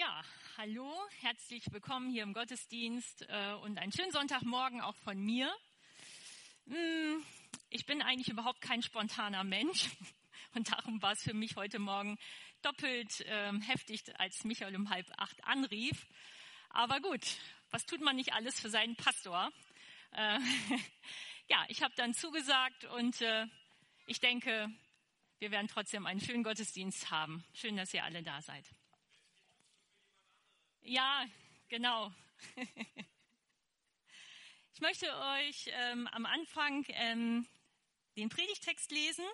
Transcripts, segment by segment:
Ja, hallo, herzlich willkommen hier im Gottesdienst äh, und einen schönen Sonntagmorgen auch von mir. Hm, ich bin eigentlich überhaupt kein spontaner Mensch und darum war es für mich heute Morgen doppelt äh, heftig, als Michael um halb acht anrief. Aber gut, was tut man nicht alles für seinen Pastor? Äh, ja, ich habe dann zugesagt und äh, ich denke, wir werden trotzdem einen schönen Gottesdienst haben. Schön, dass ihr alle da seid. Ja, genau. Ich möchte euch ähm, am Anfang ähm, den Predigtext lesen.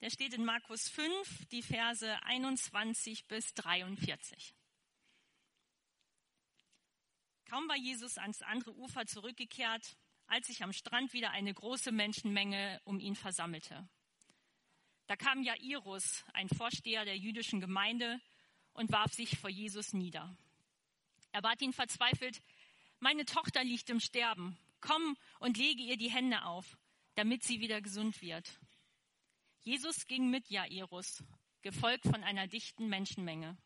Der steht in Markus 5, die Verse 21 bis 43. Kaum war Jesus ans andere Ufer zurückgekehrt, als sich am Strand wieder eine große Menschenmenge um ihn versammelte. Da kam Jairus, ein Vorsteher der jüdischen Gemeinde, und warf sich vor Jesus nieder. Er bat ihn verzweifelt, meine Tochter liegt im Sterben. Komm und lege ihr die Hände auf, damit sie wieder gesund wird. Jesus ging mit Jairus, gefolgt von einer dichten Menschenmenge.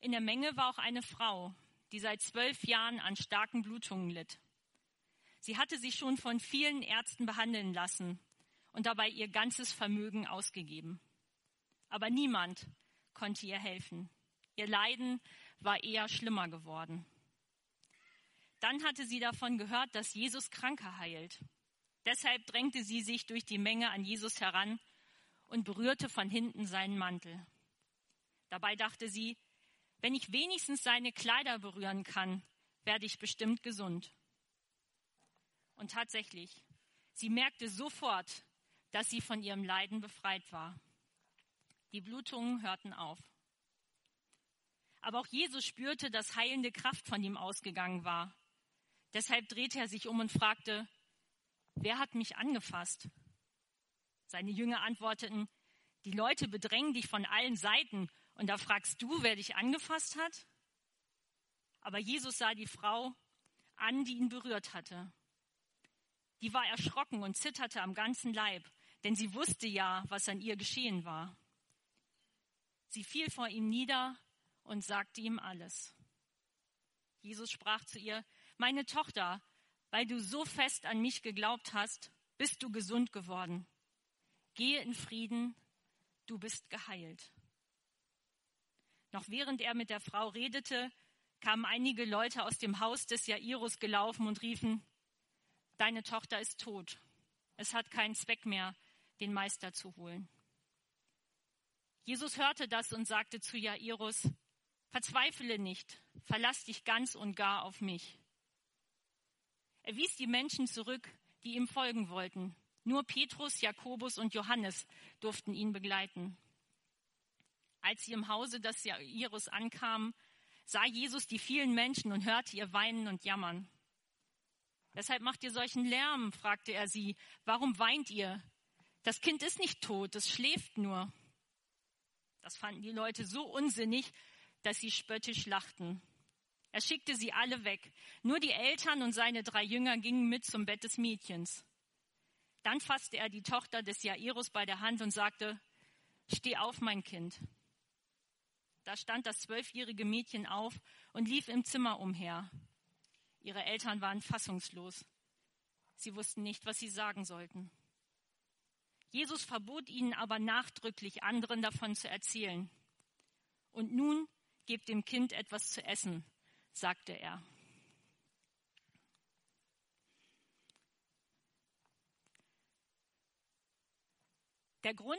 In der Menge war auch eine Frau, die seit zwölf Jahren an starken Blutungen litt. Sie hatte sich schon von vielen Ärzten behandeln lassen und dabei ihr ganzes Vermögen ausgegeben. Aber niemand konnte ihr helfen. Ihr Leiden war eher schlimmer geworden. Dann hatte sie davon gehört, dass Jesus Kranke heilt. Deshalb drängte sie sich durch die Menge an Jesus heran und berührte von hinten seinen Mantel. Dabei dachte sie, wenn ich wenigstens seine Kleider berühren kann, werde ich bestimmt gesund. Und tatsächlich, sie merkte sofort, dass sie von ihrem Leiden befreit war. Die Blutungen hörten auf. Aber auch Jesus spürte, dass heilende Kraft von ihm ausgegangen war. Deshalb drehte er sich um und fragte, wer hat mich angefasst? Seine Jünger antworteten, die Leute bedrängen dich von allen Seiten und da fragst du, wer dich angefasst hat? Aber Jesus sah die Frau an, die ihn berührt hatte. Die war erschrocken und zitterte am ganzen Leib, denn sie wusste ja, was an ihr geschehen war. Sie fiel vor ihm nieder und sagte ihm alles. Jesus sprach zu ihr, meine Tochter, weil du so fest an mich geglaubt hast, bist du gesund geworden. Gehe in Frieden, du bist geheilt. Noch während er mit der Frau redete, kamen einige Leute aus dem Haus des Jairus gelaufen und riefen, Deine Tochter ist tot. Es hat keinen Zweck mehr, den Meister zu holen. Jesus hörte das und sagte zu Jairus, Verzweifle nicht, verlass dich ganz und gar auf mich. Er wies die Menschen zurück, die ihm folgen wollten. Nur Petrus, Jakobus und Johannes durften ihn begleiten. Als sie im Hause des Jairus ankamen, sah Jesus die vielen Menschen und hörte ihr weinen und jammern. Weshalb macht ihr solchen Lärm? fragte er sie. Warum weint ihr? Das Kind ist nicht tot, es schläft nur. Das fanden die Leute so unsinnig, dass sie spöttisch lachten. Er schickte sie alle weg. Nur die Eltern und seine drei Jünger gingen mit zum Bett des Mädchens. Dann fasste er die Tochter des Jairus bei der Hand und sagte, Steh auf, mein Kind. Da stand das zwölfjährige Mädchen auf und lief im Zimmer umher. Ihre Eltern waren fassungslos. Sie wussten nicht, was sie sagen sollten. Jesus verbot ihnen aber nachdrücklich, anderen davon zu erzählen. Und nun Gebt dem Kind etwas zu essen, sagte er. Der Grund,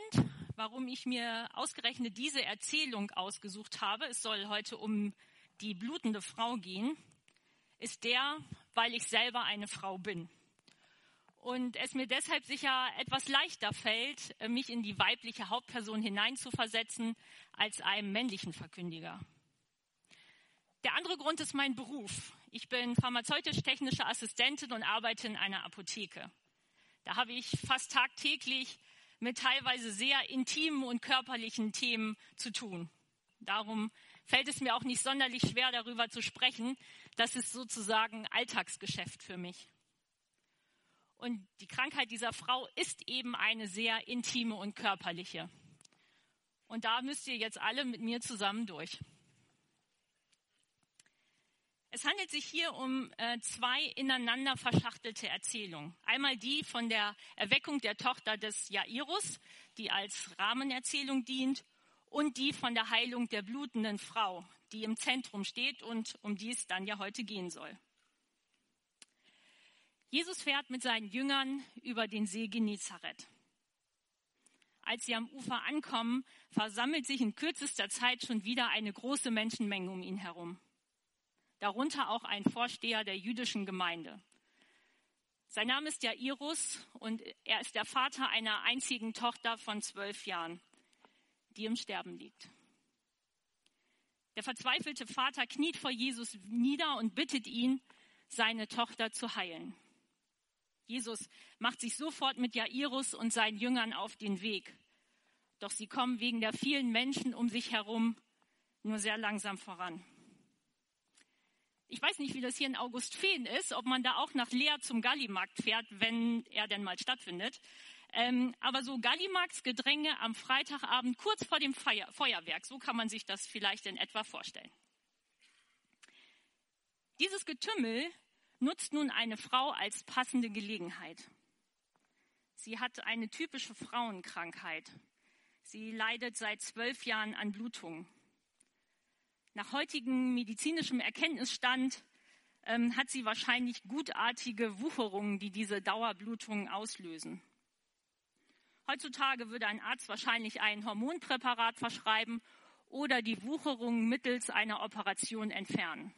warum ich mir ausgerechnet diese Erzählung ausgesucht habe, es soll heute um die blutende Frau gehen, ist der, weil ich selber eine Frau bin. Und es mir deshalb sicher etwas leichter fällt, mich in die weibliche Hauptperson hineinzuversetzen, als einem männlichen Verkündiger. Der andere Grund ist mein Beruf. Ich bin pharmazeutisch-technische Assistentin und arbeite in einer Apotheke. Da habe ich fast tagtäglich mit teilweise sehr intimen und körperlichen Themen zu tun. Darum fällt es mir auch nicht sonderlich schwer, darüber zu sprechen. Das ist sozusagen Alltagsgeschäft für mich. Und die Krankheit dieser Frau ist eben eine sehr intime und körperliche. Und da müsst ihr jetzt alle mit mir zusammen durch. Es handelt sich hier um äh, zwei ineinander verschachtelte Erzählungen. Einmal die von der Erweckung der Tochter des Jairus, die als Rahmenerzählung dient, und die von der Heilung der blutenden Frau, die im Zentrum steht und um die es dann ja heute gehen soll. Jesus fährt mit seinen Jüngern über den See Genezareth. Als sie am Ufer ankommen, versammelt sich in kürzester Zeit schon wieder eine große Menschenmenge um ihn herum darunter auch ein Vorsteher der jüdischen Gemeinde. Sein Name ist Jairus und er ist der Vater einer einzigen Tochter von zwölf Jahren, die im Sterben liegt. Der verzweifelte Vater kniet vor Jesus nieder und bittet ihn, seine Tochter zu heilen. Jesus macht sich sofort mit Jairus und seinen Jüngern auf den Weg. Doch sie kommen wegen der vielen Menschen um sich herum nur sehr langsam voran. Ich weiß nicht, wie das hier in Augustfehn ist, ob man da auch nach Leer zum Gallimarkt fährt, wenn er denn mal stattfindet. Ähm, aber so Gallimarksgedränge am Freitagabend kurz vor dem Feier Feuerwerk, so kann man sich das vielleicht in etwa vorstellen. Dieses Getümmel nutzt nun eine Frau als passende Gelegenheit. Sie hat eine typische Frauenkrankheit. Sie leidet seit zwölf Jahren an Blutungen. Nach heutigem medizinischem Erkenntnisstand ähm, hat sie wahrscheinlich gutartige Wucherungen, die diese Dauerblutungen auslösen. Heutzutage würde ein Arzt wahrscheinlich ein Hormonpräparat verschreiben oder die Wucherungen mittels einer Operation entfernen.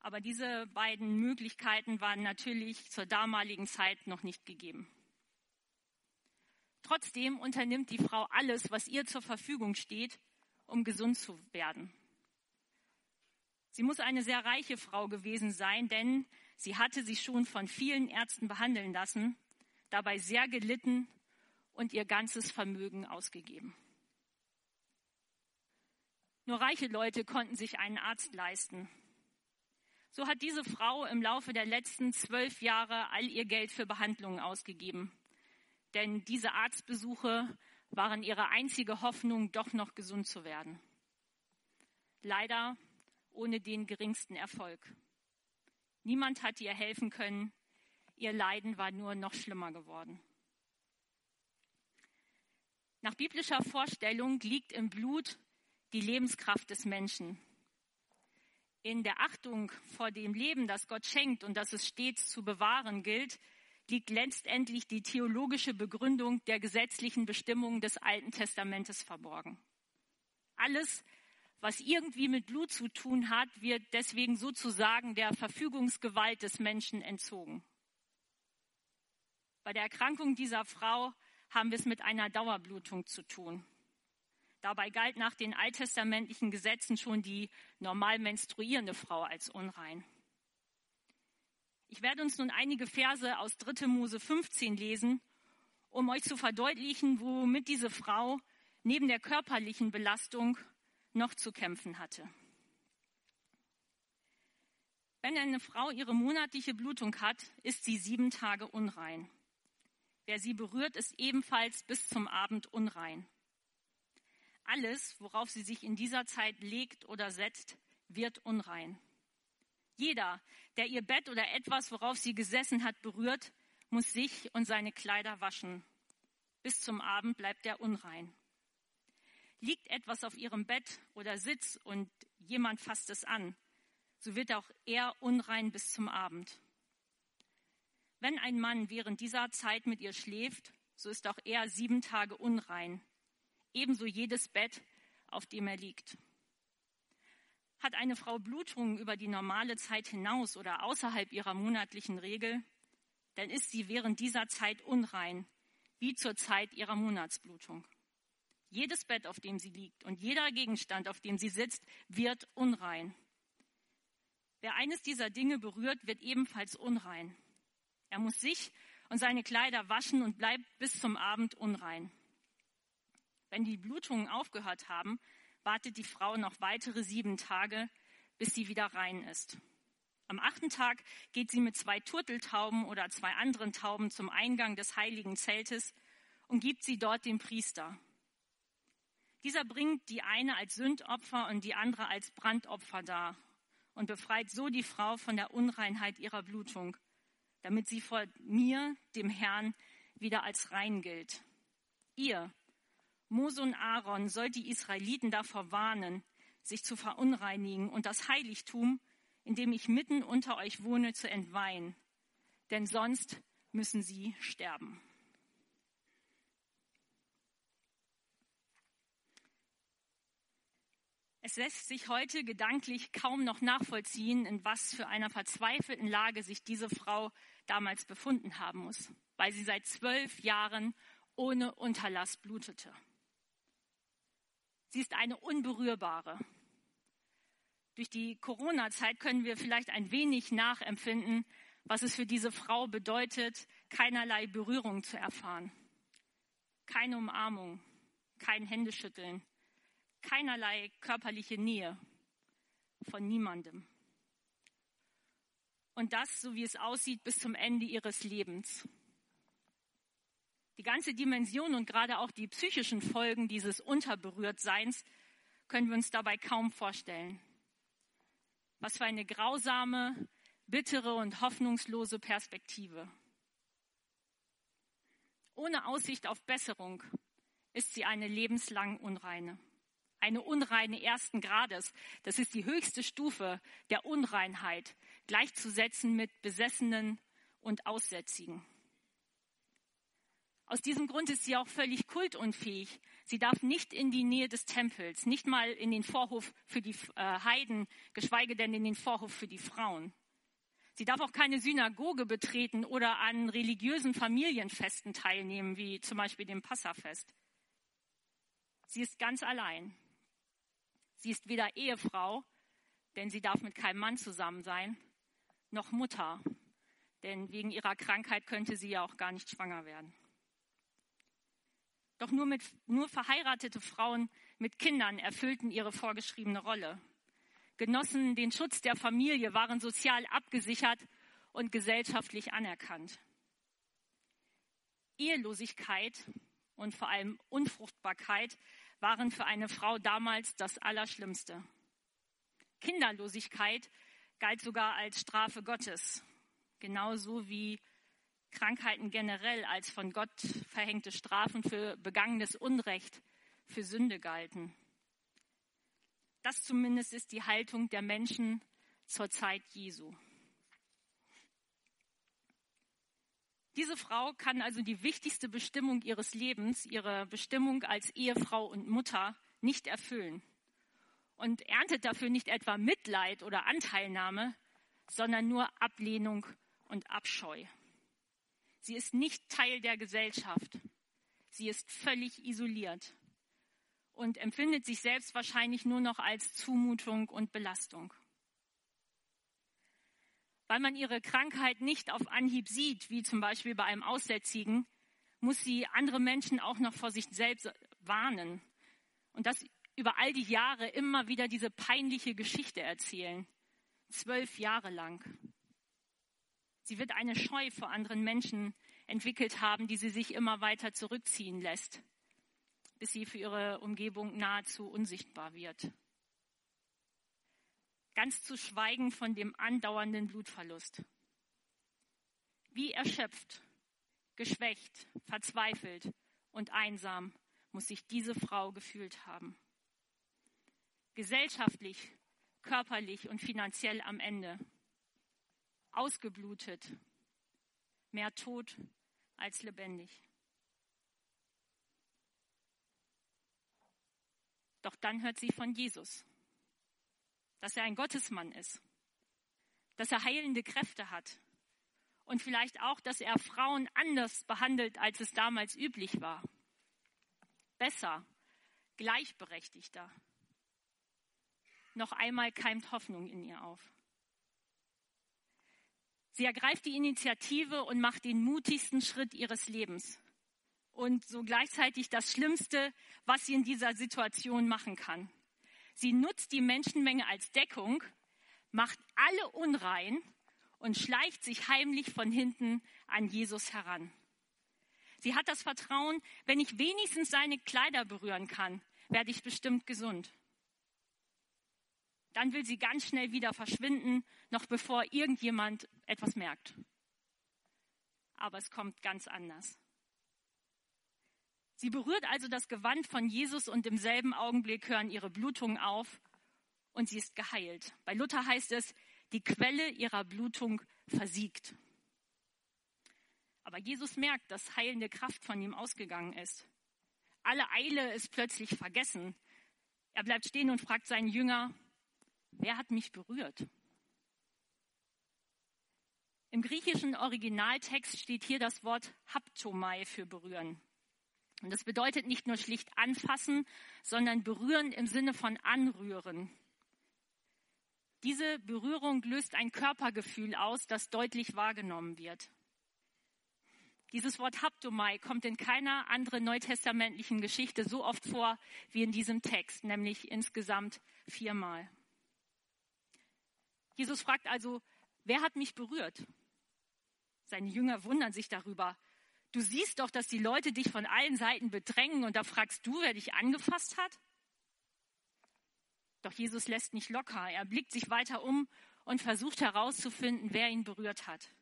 Aber diese beiden Möglichkeiten waren natürlich zur damaligen Zeit noch nicht gegeben. Trotzdem unternimmt die Frau alles, was ihr zur Verfügung steht, um gesund zu werden. Sie muss eine sehr reiche Frau gewesen sein, denn sie hatte sich schon von vielen Ärzten behandeln lassen, dabei sehr gelitten und ihr ganzes Vermögen ausgegeben. Nur reiche Leute konnten sich einen Arzt leisten. So hat diese Frau im Laufe der letzten zwölf Jahre all ihr Geld für Behandlungen ausgegeben. Denn diese Arztbesuche waren ihre einzige Hoffnung, doch noch gesund zu werden. Leider ohne den geringsten Erfolg. Niemand hat ihr helfen können. Ihr Leiden war nur noch schlimmer geworden. Nach biblischer Vorstellung liegt im Blut die Lebenskraft des Menschen. In der Achtung vor dem Leben, das Gott schenkt und das es stets zu bewahren gilt, liegt letztendlich die theologische Begründung der gesetzlichen Bestimmungen des Alten Testamentes verborgen. Alles, was irgendwie mit Blut zu tun hat, wird deswegen sozusagen der Verfügungsgewalt des Menschen entzogen. Bei der Erkrankung dieser Frau haben wir es mit einer Dauerblutung zu tun. Dabei galt nach den alttestamentlichen Gesetzen schon die normal menstruierende Frau als unrein. Ich werde uns nun einige Verse aus 3. Mose 15 lesen, um euch zu verdeutlichen, womit diese Frau neben der körperlichen Belastung noch zu kämpfen hatte. Wenn eine Frau ihre monatliche Blutung hat, ist sie sieben Tage unrein. Wer sie berührt, ist ebenfalls bis zum Abend unrein. Alles, worauf sie sich in dieser Zeit legt oder setzt, wird unrein. Jeder, der ihr Bett oder etwas, worauf sie gesessen hat, berührt, muss sich und seine Kleider waschen. Bis zum Abend bleibt er unrein. Liegt etwas auf ihrem Bett oder Sitz und jemand fasst es an, so wird auch er unrein bis zum Abend. Wenn ein Mann während dieser Zeit mit ihr schläft, so ist auch er sieben Tage unrein, ebenso jedes Bett, auf dem er liegt. Hat eine Frau Blutungen über die normale Zeit hinaus oder außerhalb ihrer monatlichen Regel, dann ist sie während dieser Zeit unrein, wie zur Zeit ihrer Monatsblutung. Jedes Bett, auf dem sie liegt und jeder Gegenstand, auf dem sie sitzt, wird unrein. Wer eines dieser Dinge berührt, wird ebenfalls unrein. Er muss sich und seine Kleider waschen und bleibt bis zum Abend unrein. Wenn die Blutungen aufgehört haben, wartet die Frau noch weitere sieben Tage, bis sie wieder rein ist. Am achten Tag geht sie mit zwei Turteltauben oder zwei anderen Tauben zum Eingang des heiligen Zeltes und gibt sie dort dem Priester. Dieser bringt die eine als Sündopfer und die andere als Brandopfer dar. und befreit so die Frau von der Unreinheit ihrer Blutung, damit sie vor mir, dem Herrn, wieder als rein gilt. Ihr, Mose und Aaron, sollt die Israeliten davor warnen, sich zu verunreinigen und das Heiligtum, in dem ich mitten unter euch wohne, zu entweihen. Denn sonst müssen sie sterben. Es lässt sich heute gedanklich kaum noch nachvollziehen, in was für einer verzweifelten Lage sich diese Frau damals befunden haben muss, weil sie seit zwölf Jahren ohne Unterlass blutete. Sie ist eine unberührbare. Durch die Corona-Zeit können wir vielleicht ein wenig nachempfinden, was es für diese Frau bedeutet, keinerlei Berührung zu erfahren. Keine Umarmung, kein Händeschütteln, keinerlei körperliche Nähe von niemandem. Und das, so wie es aussieht, bis zum Ende ihres Lebens. Die ganze Dimension und gerade auch die psychischen Folgen dieses Unterberührtseins können wir uns dabei kaum vorstellen. Was für eine grausame, bittere und hoffnungslose Perspektive. Ohne Aussicht auf Besserung ist sie eine lebenslang Unreine eine unreine ersten Grades. Das ist die höchste Stufe der Unreinheit, gleichzusetzen mit Besessenen und Aussätzigen. Aus diesem Grund ist sie auch völlig kultunfähig. Sie darf nicht in die Nähe des Tempels, nicht mal in den Vorhof für die äh, Heiden, geschweige denn in den Vorhof für die Frauen. Sie darf auch keine Synagoge betreten oder an religiösen Familienfesten teilnehmen, wie zum Beispiel dem Passafest. Sie ist ganz allein. Sie ist weder Ehefrau, denn sie darf mit keinem Mann zusammen sein, noch Mutter, denn wegen ihrer Krankheit könnte sie ja auch gar nicht schwanger werden. Doch nur, mit, nur verheiratete Frauen mit Kindern erfüllten ihre vorgeschriebene Rolle, genossen den Schutz der Familie, waren sozial abgesichert und gesellschaftlich anerkannt. Ehelosigkeit und vor allem Unfruchtbarkeit waren für eine Frau damals das Allerschlimmste. Kinderlosigkeit galt sogar als Strafe Gottes, genauso wie Krankheiten generell als von Gott verhängte Strafen für begangenes Unrecht, für Sünde galten. Das zumindest ist die Haltung der Menschen zur Zeit Jesu. Diese Frau kann also die wichtigste Bestimmung ihres Lebens, ihre Bestimmung als Ehefrau und Mutter, nicht erfüllen und erntet dafür nicht etwa Mitleid oder Anteilnahme, sondern nur Ablehnung und Abscheu. Sie ist nicht Teil der Gesellschaft. Sie ist völlig isoliert und empfindet sich selbst wahrscheinlich nur noch als Zumutung und Belastung weil man ihre Krankheit nicht auf Anhieb sieht, wie zum Beispiel bei einem Aussätzigen, muss sie andere Menschen auch noch vor sich selbst warnen. Und das über all die Jahre immer wieder diese peinliche Geschichte erzählen. Zwölf Jahre lang. Sie wird eine Scheu vor anderen Menschen entwickelt haben, die sie sich immer weiter zurückziehen lässt, bis sie für ihre Umgebung nahezu unsichtbar wird ganz zu schweigen von dem andauernden Blutverlust. Wie erschöpft, geschwächt, verzweifelt und einsam muss sich diese Frau gefühlt haben. Gesellschaftlich, körperlich und finanziell am Ende. Ausgeblutet, mehr tot als lebendig. Doch dann hört sie von Jesus dass er ein Gottesmann ist, dass er heilende Kräfte hat und vielleicht auch, dass er Frauen anders behandelt, als es damals üblich war. Besser, gleichberechtigter. Noch einmal keimt Hoffnung in ihr auf. Sie ergreift die Initiative und macht den mutigsten Schritt ihres Lebens. Und so gleichzeitig das Schlimmste, was sie in dieser Situation machen kann. Sie nutzt die Menschenmenge als Deckung, macht alle unrein und schleicht sich heimlich von hinten an Jesus heran. Sie hat das Vertrauen, wenn ich wenigstens seine Kleider berühren kann, werde ich bestimmt gesund. Dann will sie ganz schnell wieder verschwinden, noch bevor irgendjemand etwas merkt. Aber es kommt ganz anders. Sie berührt also das Gewand von Jesus und im selben Augenblick hören ihre Blutungen auf und sie ist geheilt. Bei Luther heißt es, die Quelle ihrer Blutung versiegt. Aber Jesus merkt, dass heilende Kraft von ihm ausgegangen ist. Alle Eile ist plötzlich vergessen. Er bleibt stehen und fragt seinen Jünger, wer hat mich berührt? Im griechischen Originaltext steht hier das Wort haptomai für berühren. Und das bedeutet nicht nur schlicht anfassen, sondern berühren im Sinne von anrühren. Diese Berührung löst ein Körpergefühl aus, das deutlich wahrgenommen wird. Dieses Wort Haptomai kommt in keiner anderen neutestamentlichen Geschichte so oft vor wie in diesem Text, nämlich insgesamt viermal. Jesus fragt also, wer hat mich berührt? Seine Jünger wundern sich darüber. Du siehst doch, dass die Leute dich von allen Seiten bedrängen und da fragst du, wer dich angefasst hat? Doch Jesus lässt nicht locker. Er blickt sich weiter um und versucht herauszufinden, wer ihn berührt hat.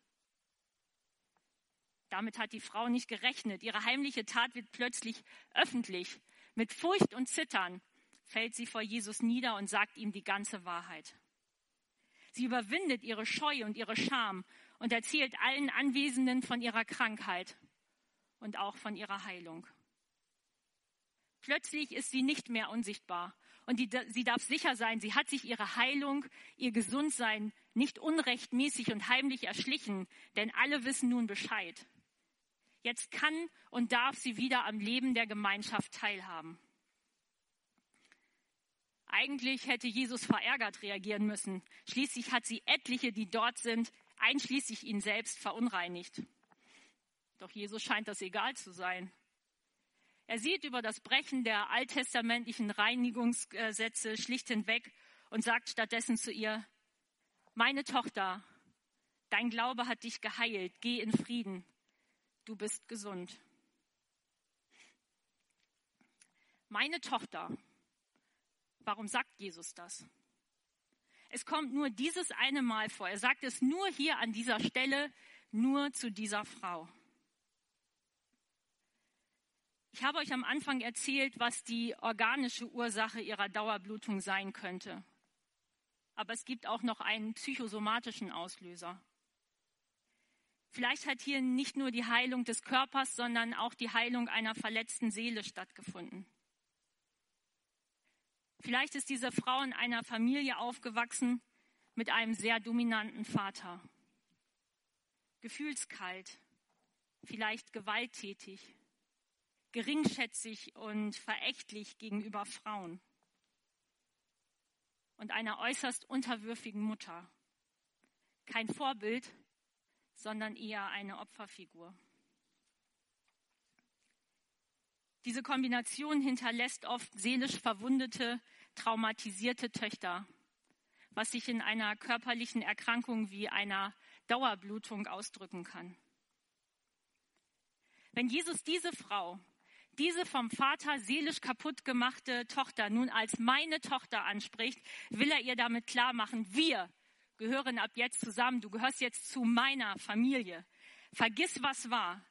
Damit hat die Frau nicht gerechnet. Ihre heimliche Tat wird plötzlich öffentlich. Mit Furcht und Zittern fällt sie vor Jesus nieder und sagt ihm die ganze Wahrheit. Sie überwindet ihre Scheu und ihre Scham und erzählt allen Anwesenden von ihrer Krankheit und auch von ihrer Heilung. Plötzlich ist sie nicht mehr unsichtbar und die, sie darf sicher sein, sie hat sich ihre Heilung, ihr Gesundsein nicht unrechtmäßig und heimlich erschlichen, denn alle wissen nun Bescheid. Jetzt kann und darf sie wieder am Leben der Gemeinschaft teilhaben. Eigentlich hätte Jesus verärgert reagieren müssen. Schließlich hat sie etliche, die dort sind, einschließlich ihn selbst, verunreinigt. Doch Jesus scheint das egal zu sein. Er sieht über das Brechen der alttestamentlichen Reinigungsgesetze schlicht hinweg und sagt stattdessen zu ihr, meine Tochter, dein Glaube hat dich geheilt, geh in Frieden du bist gesund. Meine Tochter, warum sagt Jesus das? Es kommt nur dieses eine Mal vor. Er sagt es nur hier an dieser Stelle, nur zu dieser Frau. Ich habe euch am Anfang erzählt, was die organische Ursache ihrer Dauerblutung sein könnte. Aber es gibt auch noch einen psychosomatischen Auslöser. Vielleicht hat hier nicht nur die Heilung des Körpers, sondern auch die Heilung einer verletzten Seele stattgefunden. Vielleicht ist diese Frau in einer Familie aufgewachsen mit einem sehr dominanten Vater. Gefühlskalt, vielleicht gewalttätig, geringschätzig und verächtlich gegenüber Frauen und einer äußerst unterwürfigen Mutter. Kein Vorbild, sondern eher eine Opferfigur. Diese Kombination hinterlässt oft seelisch verwundete, traumatisierte Töchter, was sich in einer körperlichen Erkrankung wie einer Dauerblutung ausdrücken kann. Wenn Jesus diese Frau, diese vom Vater seelisch kaputt gemachte Tochter nun als meine Tochter anspricht, will er ihr damit klar machen, wir gehören ab jetzt zusammen. Du gehörst jetzt zu meiner Familie. Vergiss, was war.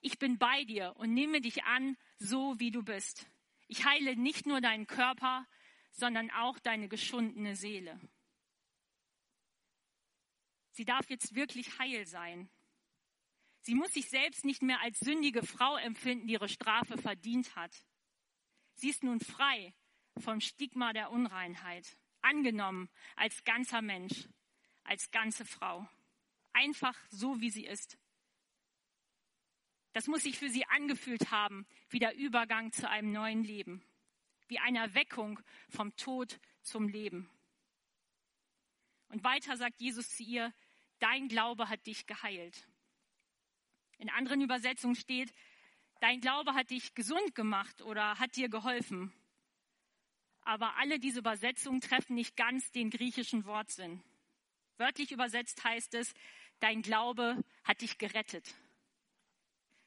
Ich bin bei dir und nehme dich an, so wie du bist. Ich heile nicht nur deinen Körper, sondern auch deine geschundene Seele. Sie darf jetzt wirklich heil sein. Sie muss sich selbst nicht mehr als sündige Frau empfinden, die ihre Strafe verdient hat. Sie ist nun frei vom Stigma der Unreinheit, angenommen als ganzer Mensch als ganze Frau. Einfach so, wie sie ist. Das muss sich für sie angefühlt haben, wie der Übergang zu einem neuen Leben, wie eine Erweckung vom Tod zum Leben. Und weiter sagt Jesus zu ihr, dein Glaube hat dich geheilt. In anderen Übersetzungen steht, dein Glaube hat dich gesund gemacht oder hat dir geholfen. Aber alle diese Übersetzungen treffen nicht ganz den griechischen Wortsinn. Wörtlich übersetzt heißt es, dein Glaube hat dich gerettet.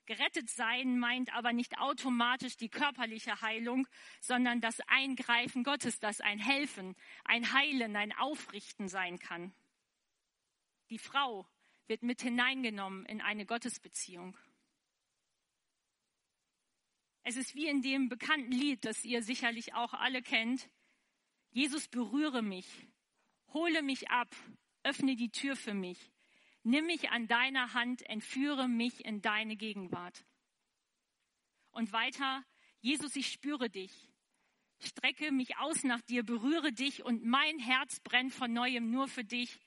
Gerettet sein meint aber nicht automatisch die körperliche Heilung, sondern das Eingreifen Gottes, das ein Helfen, ein Heilen, ein Aufrichten sein kann. Die Frau wird mit hineingenommen in eine Gottesbeziehung. Es ist wie in dem bekannten Lied, das ihr sicherlich auch alle kennt. Jesus berühre mich, hole mich ab, öffne die Tür für mich. Nimm mich an deiner Hand, entführe mich in deine Gegenwart. Und weiter, Jesus, ich spüre dich. Strecke mich aus nach dir, berühre dich und mein Herz brennt von neuem nur für dich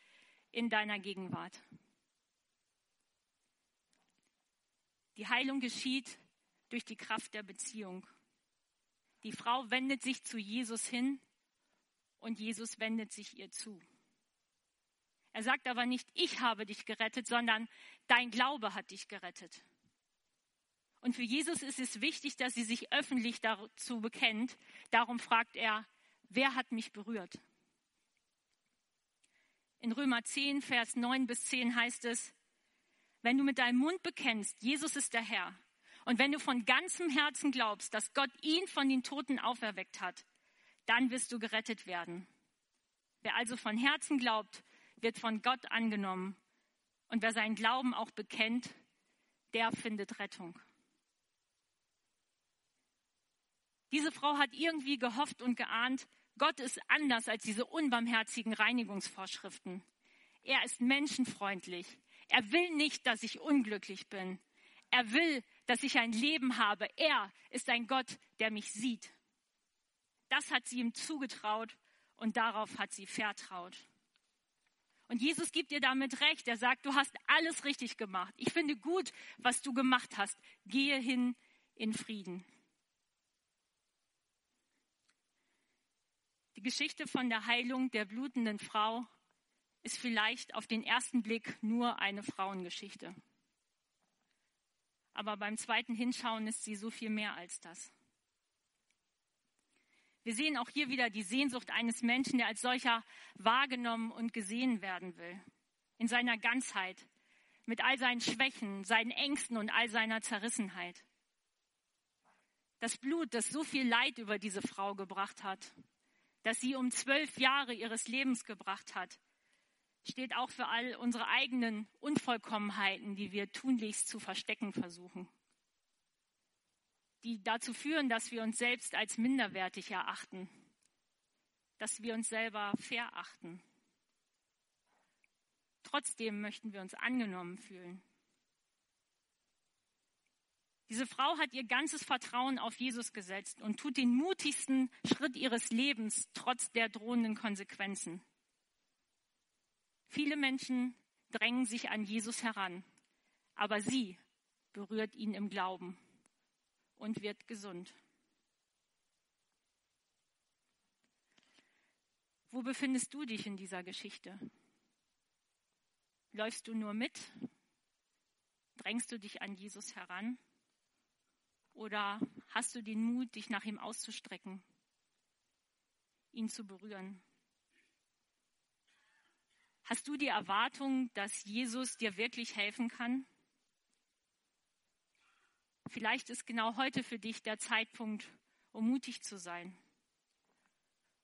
in deiner Gegenwart. Die Heilung geschieht durch die Kraft der Beziehung. Die Frau wendet sich zu Jesus hin und Jesus wendet sich ihr zu. Er sagt aber nicht, ich habe dich gerettet, sondern dein Glaube hat dich gerettet. Und für Jesus ist es wichtig, dass sie sich öffentlich dazu bekennt. Darum fragt er, wer hat mich berührt? In Römer 10, Vers 9 bis 10 heißt es, wenn du mit deinem Mund bekennst, Jesus ist der Herr, und wenn du von ganzem Herzen glaubst, dass Gott ihn von den Toten auferweckt hat, dann wirst du gerettet werden. Wer also von Herzen glaubt, wird von Gott angenommen. Und wer seinen Glauben auch bekennt, der findet Rettung. Diese Frau hat irgendwie gehofft und geahnt, Gott ist anders als diese unbarmherzigen Reinigungsvorschriften. Er ist menschenfreundlich. Er will nicht, dass ich unglücklich bin. Er will, dass ich ein Leben habe. Er ist ein Gott, der mich sieht. Das hat sie ihm zugetraut und darauf hat sie vertraut. Und Jesus gibt dir damit recht. Er sagt, du hast alles richtig gemacht. Ich finde gut, was du gemacht hast. Gehe hin in Frieden. Die Geschichte von der Heilung der blutenden Frau ist vielleicht auf den ersten Blick nur eine Frauengeschichte. Aber beim zweiten Hinschauen ist sie so viel mehr als das. Wir sehen auch hier wieder die Sehnsucht eines Menschen, der als solcher wahrgenommen und gesehen werden will. In seiner Ganzheit, mit all seinen Schwächen, seinen Ängsten und all seiner Zerrissenheit. Das Blut, das so viel Leid über diese Frau gebracht hat, das sie um zwölf Jahre ihres Lebens gebracht hat, steht auch für all unsere eigenen Unvollkommenheiten, die wir tunlichst zu verstecken versuchen die dazu führen, dass wir uns selbst als minderwertig erachten, dass wir uns selber verachten. Trotzdem möchten wir uns angenommen fühlen. Diese Frau hat ihr ganzes Vertrauen auf Jesus gesetzt und tut den mutigsten Schritt ihres Lebens trotz der drohenden Konsequenzen. Viele Menschen drängen sich an Jesus heran, aber sie berührt ihn im Glauben und wird gesund. Wo befindest du dich in dieser Geschichte? Läufst du nur mit? Drängst du dich an Jesus heran? Oder hast du den Mut, dich nach ihm auszustrecken, ihn zu berühren? Hast du die Erwartung, dass Jesus dir wirklich helfen kann? Vielleicht ist genau heute für dich der Zeitpunkt, um mutig zu sein,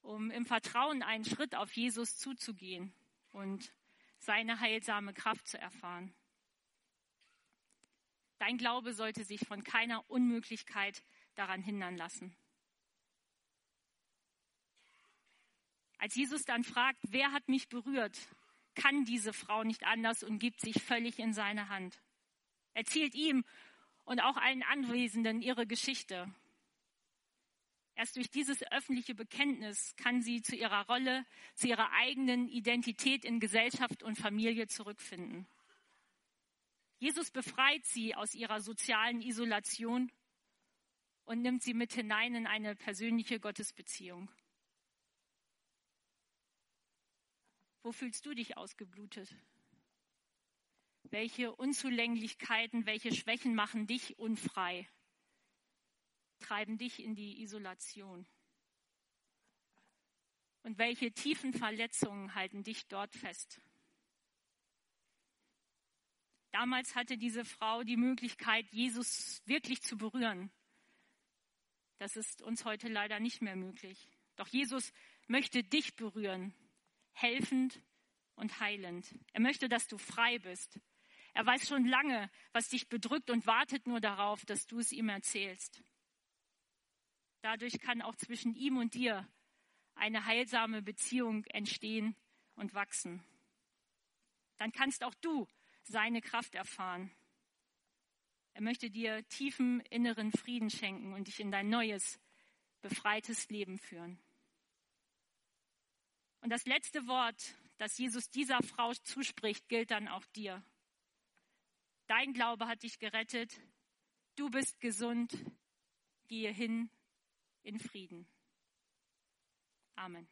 um im Vertrauen einen Schritt auf Jesus zuzugehen und seine heilsame Kraft zu erfahren. Dein Glaube sollte sich von keiner Unmöglichkeit daran hindern lassen. Als Jesus dann fragt, wer hat mich berührt, kann diese Frau nicht anders und gibt sich völlig in seine Hand. Erzählt ihm und auch allen Anwesenden ihre Geschichte. Erst durch dieses öffentliche Bekenntnis kann sie zu ihrer Rolle, zu ihrer eigenen Identität in Gesellschaft und Familie zurückfinden. Jesus befreit sie aus ihrer sozialen Isolation und nimmt sie mit hinein in eine persönliche Gottesbeziehung. Wo fühlst du dich ausgeblutet? Welche Unzulänglichkeiten, welche Schwächen machen dich unfrei, treiben dich in die Isolation? Und welche tiefen Verletzungen halten dich dort fest? Damals hatte diese Frau die Möglichkeit, Jesus wirklich zu berühren. Das ist uns heute leider nicht mehr möglich. Doch Jesus möchte dich berühren, helfend und heilend. Er möchte, dass du frei bist. Er weiß schon lange, was dich bedrückt und wartet nur darauf, dass du es ihm erzählst. Dadurch kann auch zwischen ihm und dir eine heilsame Beziehung entstehen und wachsen. Dann kannst auch du seine Kraft erfahren. Er möchte dir tiefen inneren Frieden schenken und dich in dein neues, befreites Leben führen. Und das letzte Wort, das Jesus dieser Frau zuspricht, gilt dann auch dir. Dein Glaube hat dich gerettet. Du bist gesund. Gehe hin in Frieden. Amen.